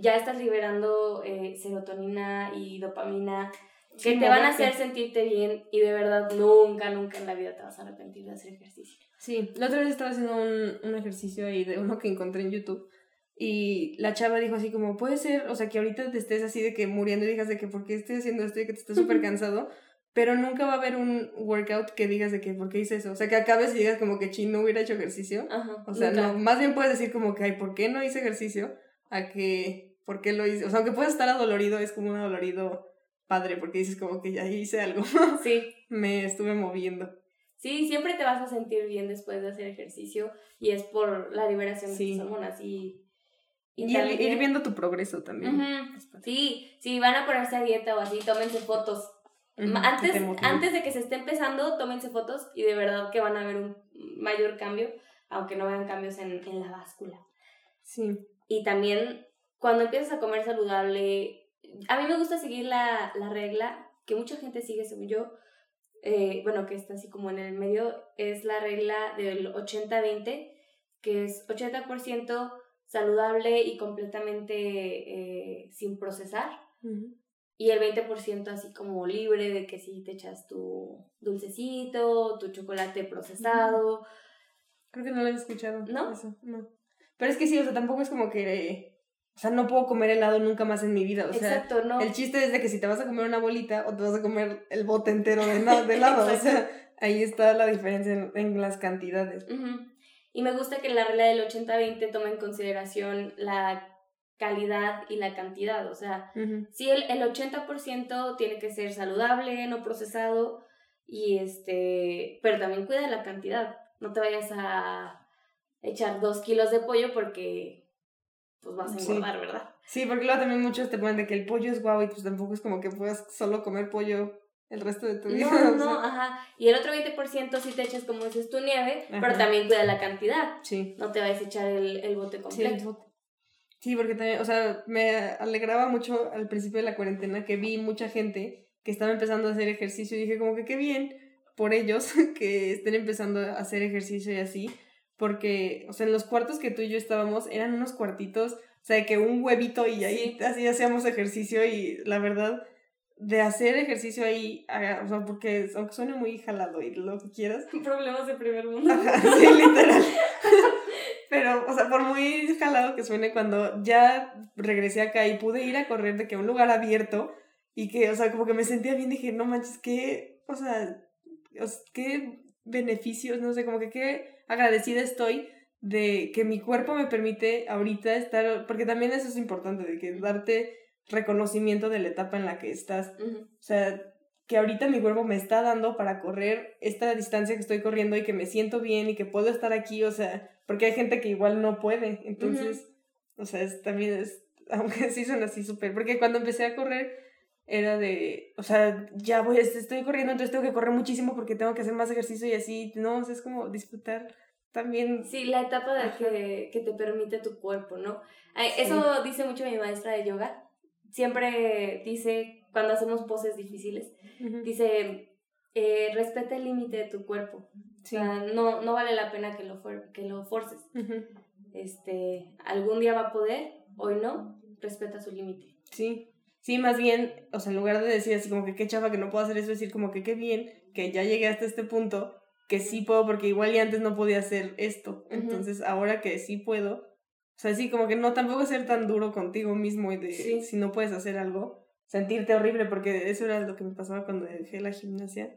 ya estás liberando eh, serotonina y dopamina que Sí, te van a hacer sentirte bien y de verdad nunca, nunca en la vida te vas a arrepentir de hacer ejercicio. Sí, la otra vez estaba haciendo un, un ejercicio ahí de uno que encontré en YouTube y la chava dijo así como, puede ser, o sea, que ahorita te estés así de que muriendo y digas de que por qué estoy haciendo esto y que te estés súper cansado, pero nunca va a haber un workout que digas de que por qué hice eso, o sea, que acabes y digas como que chin, no hubiera hecho ejercicio. Ajá. O sea, nunca. no, más bien puedes decir como que, ay, ¿por qué no hice ejercicio? A que, ¿por qué lo hice? O sea, aunque puedes estar adolorido, es como un adolorido padre, porque dices como que ya hice algo, <laughs> Sí. me estuve moviendo. Sí, siempre te vas a sentir bien después de hacer ejercicio y es por la liberación Sí. de tus hormonas y, Y, también- ir viendo tu progreso también. Es padre. Sí, si van a ponerse a dieta o así, tómense fotos. Ma- que antes, antes de que se esté empezando, tómense fotos y de verdad que van a ver un mayor cambio, aunque no vean cambios en, en la báscula. Sí. Y también cuando empiezas a comer saludable, a mí me gusta seguir la, la regla que mucha gente sigue según yo, eh, bueno, que está así como en el medio, es la regla del 80-20, que es 80% saludable y completamente eh, sin procesar. Y el 20% así como libre de que si te echas tu dulcecito, tu chocolate procesado. Creo que no lo he escuchado. ¿No? Eso, no. Pero es que sí, o sea, tampoco es como que o sea, no puedo comer helado nunca más en mi vida. O sea, Exacto, no. el chiste es de que si te vas a comer una bolita o te vas a comer el bote entero de, na- de helado. o <laughs> sea, ahí está la diferencia en, en las cantidades. Ujú. Y me gusta que la regla del 80-20 toma en consideración la calidad y la cantidad. O sea, Ujú. sí, el, el 80% tiene que ser saludable, no procesado, y este, pero también cuida la cantidad. No te vayas a echar dos kilos de pollo porque pues vas a Sí. engordar, ¿verdad? Sí, porque luego también muchos te ponen de que el pollo es guau y pues tampoco es como que puedas solo comer pollo el resto de tu vida. No, o no, sea, ajá. Y el otro 20% sí te echas, como dices, tu nieve, pero Ajá. también cuida la cantidad. Sí. No te vayas a echar el, el bote Sí, completo. el bote. Sí, porque también, o sea, me alegraba mucho al principio de la cuarentena que vi mucha gente que estaba empezando a hacer ejercicio y dije como que qué bien por ellos <laughs> que estén empezando a hacer ejercicio y así, porque, o sea, en los cuartos que tú y yo estábamos eran unos cuartitos, o sea, que un huevito y ahí Sí. así hacíamos ejercicio y la verdad, de hacer ejercicio ahí, ah, o sea, porque suene muy jalado y lo que quieras, <laughs> Problemas de primer mundo. Ajá, sí, literal. <laughs> Pero, o sea, por muy jalado que suene, cuando ya regresé acá y pude ir a correr de que a un lugar abierto y que, o sea, como que me sentía bien, dije, no manches, qué, o sea, qué beneficios, no sé, como que qué agradecida estoy de que mi cuerpo me permite ahorita estar, porque también eso es importante, de que darte reconocimiento de la etapa en la que estás. O sea, que ahorita mi cuerpo me está dando para correr esta distancia que estoy corriendo y que me siento bien y que puedo estar aquí, o sea, porque hay gente que igual no puede. Entonces, o sea, es, también es, <laughs> aunque sí son así súper, porque cuando empecé a correr era de, o sea, ya voy, estoy corriendo, entonces tengo que correr muchísimo porque tengo que hacer más ejercicio y así, no, o sea, es como disfrutar también. Sí, la etapa de que, que te permite tu cuerpo, ¿no? Sí. Eso dice mucho mi maestra de yoga. Siempre dice, cuando hacemos poses difíciles, dice, eh, respeta el límite de tu cuerpo. Sí. O sea, no, no vale la pena que lo, fuer- que lo forces. Este, algún día va a poder, hoy no, respeta su límite. Sí, sí, más bien, o sea, en lugar de decir así como que qué chafa que no puedo hacer eso, decir como que qué bien que ya llegué hasta este punto, que sí puedo, porque igual y antes no podía hacer esto. Entonces, ahora que sí puedo, o sea, sí, como que no tampoco ser tan duro contigo mismo y de Sí. si no puedes hacer algo, sentirte horrible, porque eso era lo que me pasaba cuando dejé la gimnasia.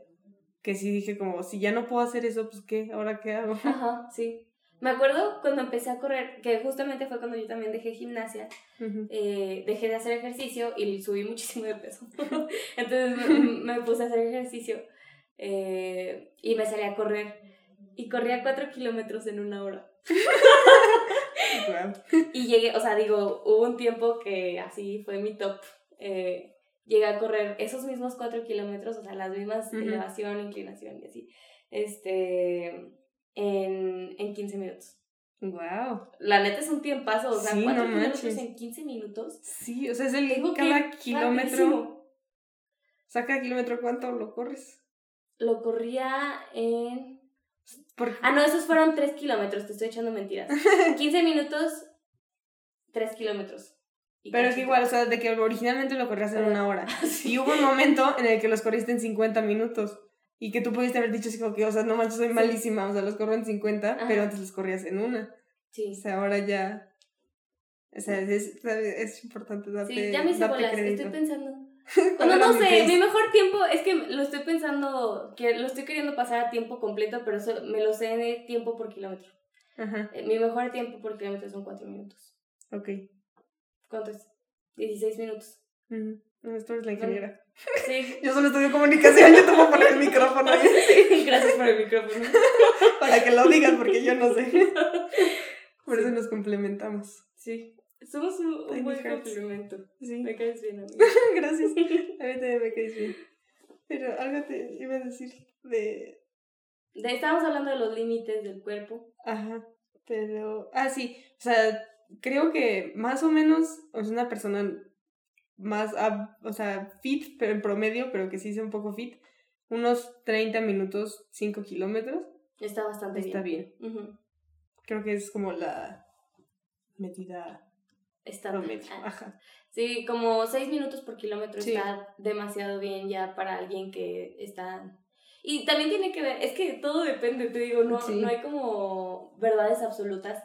Que sí dije como, si ya no puedo hacer eso, pues qué, ahora qué hago. <laughs> Ajá, sí. Me acuerdo cuando empecé a correr, que justamente fue cuando yo también dejé gimnasia, Ujú. eh, dejé de hacer ejercicio y subí muchísimo de peso. <laughs> Entonces me, <laughs> me puse a hacer ejercicio eh, y me salí a correr. Y corría cuatro kilómetros en una hora. Y llegué, o sea, digo, hubo un tiempo que así fue mi top. eh, llegué a correr esos mismos cuatro kilómetros, o sea, las mismas Ujú. elevación, inclinación y así, este, en, en 15 minutos. Guau. La neta es un tiempazo, o sea, Sí, cuatro no kilómetros manches. en 15 minutos. Sí, o sea, es el Tengo que cada ir kilómetro. rapidísimo. Saca kilómetro cuánto lo corres. Lo corría en... Porque Ah, no, esos fueron 3 kilómetros, te estoy echando mentiras. <laughs> 15 minutos, 3 kilómetros. Pero que cachito. igual, o sea, de que originalmente lo corrías en una hora. <laughs> Sí. Y hubo un momento en el que los corriste en 50 minutos. Y que tú pudiste haber dicho así como que, o sea, no manches, soy malísima. O sea, los corro en 50, Ajá. pero antes los corrías en una. Sí. O sea, ahora ya. O sea, es, es importante darte, Sí, ya me hice bolas, crédito. estoy pensando. <laughs> No mi sé, case. mi mejor tiempo, es que lo estoy pensando, que lo estoy queriendo pasar a tiempo completo, pero eso me lo sé de tiempo por kilómetro. Ajá, Eh, Mi mejor tiempo por kilómetro son 4 minutos. ok. ¿Cuánto es? 16 minutos. Ujú. No, Esto es la ingeniera. Sí. <laughs> Yo solo estudio comunicación, yo te voy a poner el micrófono <laughs> ahí Gracias por el micrófono. para que lo digas, porque yo no sé. Por eso nos complementamos. Sí. Somos un, buen complemento. Sí. Me caes bien, <laughs> amigo. Gracias. <laughs> A mí también me caes bien. Pero algo te iba a decir de. De, estábamos hablando de los límites del cuerpo. Ajá. Pero. Ah, sí. O sea, creo que más o menos es una persona más. o sea, fit, pero en promedio, pero que sí sea un poco fit. Unos 30 minutos, 5 kilómetros. Está bastante Está bien. bien. Ujú. Creo que es como la medida Está promedio. Ajá. Sí, como 6 minutos por kilómetro Sí. está demasiado bien ya para alguien que está... Y también tiene que ver, es que todo depende, te digo, no, Sí. no hay como verdades absolutas.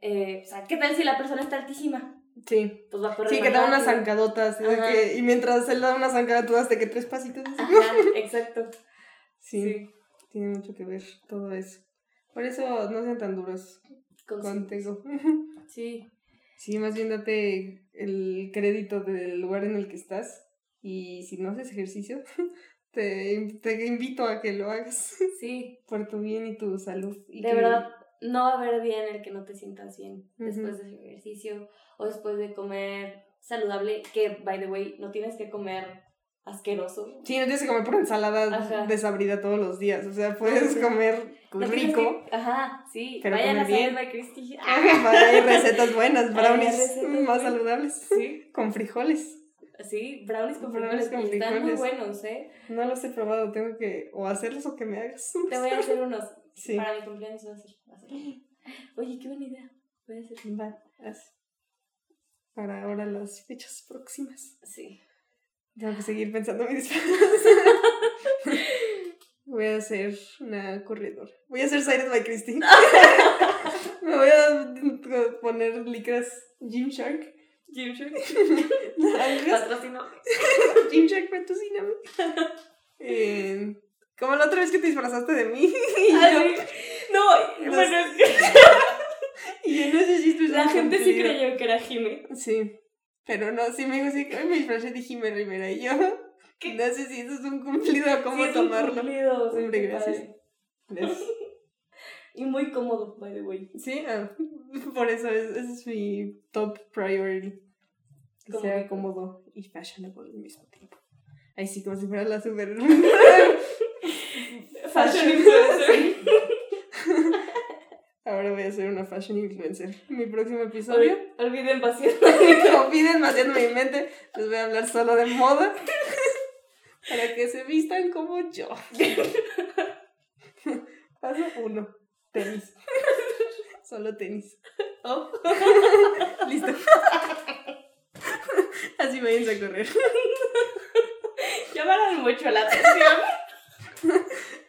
Eh, o sea, ¿qué tal si la persona está altísima? Sí. pues va a correr Sí, que da unas zancadotas. y mientras él da una zancada, tú das de que tres pasitos. Ajá, <laughs> exacto. Sí, Sí. tiene mucho que ver todo eso. Por eso no sean tan duros contigo. <laughs> Sí. Sí, más bien date el crédito del lugar en el que estás. Y si no haces ejercicio, <laughs> te, te invito a que lo hagas <laughs> Sí. por tu bien y tu salud. Y De que- verdad, no va a haber día en el que no te sientas bien Ujú. después de hacer ejercicio o después de comer saludable, que, by the way, no tienes que comer asqueroso. Sí, no tienes que comer por ensalada Ajá. desabrida todos los días. O sea, puedes comer Rico. Ajá, sí. Pero Vayan a bien. Salad by Christy. Hay recetas buenas, brownies recetas más buenas. saludables. Sí, Con frijoles. sí, brownies con Brownies frijoles. con Están muy buenos, ¿eh? No los he probado, tengo que o hacerlos o que me hagas. Te voy a hacer unos. Sí. Para mi cumpleaños voy a hacer. <gasps> Oye, qué buena idea. Voy a hacer. Va, haz. Para ahora las fechas próximas. Sí. Tengo que seguir pensando en mi disfraz. <laughs> <laughs> <laughs> Voy a hacer una corredora. Voy a hacer Sired by Christy. <laughs> <laughs> Me voy a poner licras Gymshark. Gymshark. Patrocino. <laughs> Gymshark, patrocíname. Eh, como la otra vez que te disfrazaste de mí. No, Los- bueno, es que y yo no sé si esto es la gente sí creyó que era Jime. Sí. Pero no, sí me dijo así, hoy me disfrazé de Jimé Rivera y yo. ¿Qué? No sé si eso es un cumplido cómo Sí, es un tomarlo. cumplido, sí, Hombre, gracias. <laughs> Y muy cómodo, by the way. Sí, ah, <laughs> por eso es, ese es mi top priority. Que Como sea cómodo y fashionable al mismo tiempo. Ahí sí, como si fuera la super. <laughs> Fashion influencer. Ahora voy a ser una fashion influencer. Mi próximo episodio. Ol- Olviden vaciar. No piden vaciando mi mente. Les voy a hablar solo de moda. Para que se vistan como yo. <laughs> Paso uno. Tenis. <laughs> Solo tenis. Oh. <laughs> Listo. Así váyanse a correr. Llamaron mucho la atención.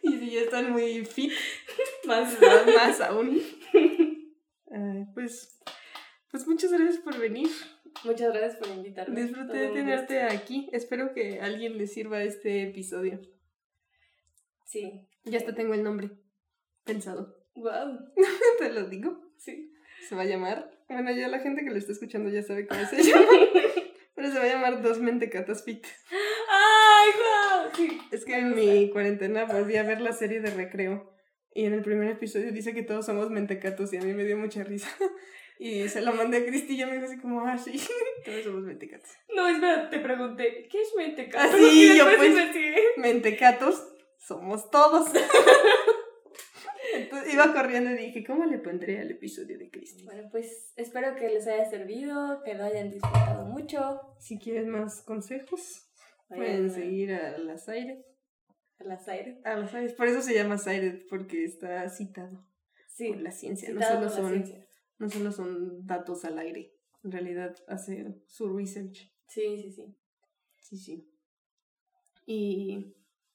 Y si ya están muy fit, Más. más, más aún. Pues, pues muchas gracias por venir. Muchas gracias por invitarme. Disfruté de tenerte aquí. Espero que a alguien le sirva este episodio. Sí. Ya hasta tengo el nombre pensado. Wow. <laughs> Te lo digo. Sí. Se va a llamar. Bueno, ya la gente que lo está escuchando ya sabe cómo se <laughs> llama. Pero se va a llamar Dos Mentecatas Fit. ¡Ay, wow! Sí. Es que en mi cuarentena volví a ver la serie de recreo. Y en el primer episodio dice que todos somos mentecatos y a mí me dio mucha risa. Y se lo mandé a Cristi y ella me dijo así como, ah, sí, <laughs> todos somos mentecatos. No, espera, te pregunté, ¿qué es mentecato? Ah, <laughs> sí, Y yo pues- investigué. Mentecatos somos todos. <laughs> Entonces iba corriendo y dije, ¿cómo le pondré al episodio de Cristi? Bueno, pues espero que les haya servido, que lo hayan disfrutado mucho. Si quieren más consejos, pueden seguir a las aires. a las aires. A las aires. Por eso se llama Sired, porque está citado Sí, por la ciencia. No solo, la son. No solo son datos al aire. En realidad hace su research. Sí, sí, sí. Sí, sí. Y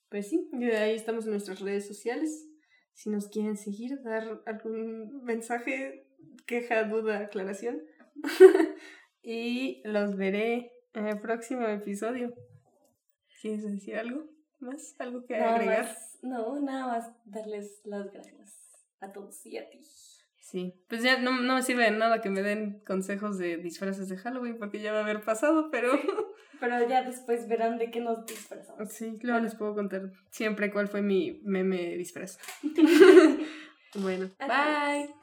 pues sí, y ahí estamos en nuestras redes sociales. Si nos quieren seguir, dar algún mensaje, queja, duda, aclaración. <laughs> y los veré en el próximo episodio. ¿Quieres decir algo más? ¿Algo que Nada agregar? más- no, nada más darles las gracias a todos y a ti. Sí, pues ya no, no me sirve de nada que me den consejos de disfraces de Halloween porque ya va a haber pasado, pero Pero ya después verán de qué nos disfrazamos. sí, luego les puedo contar siempre cuál fue mi meme disfraz. <laughs> bueno, Adiós. bye.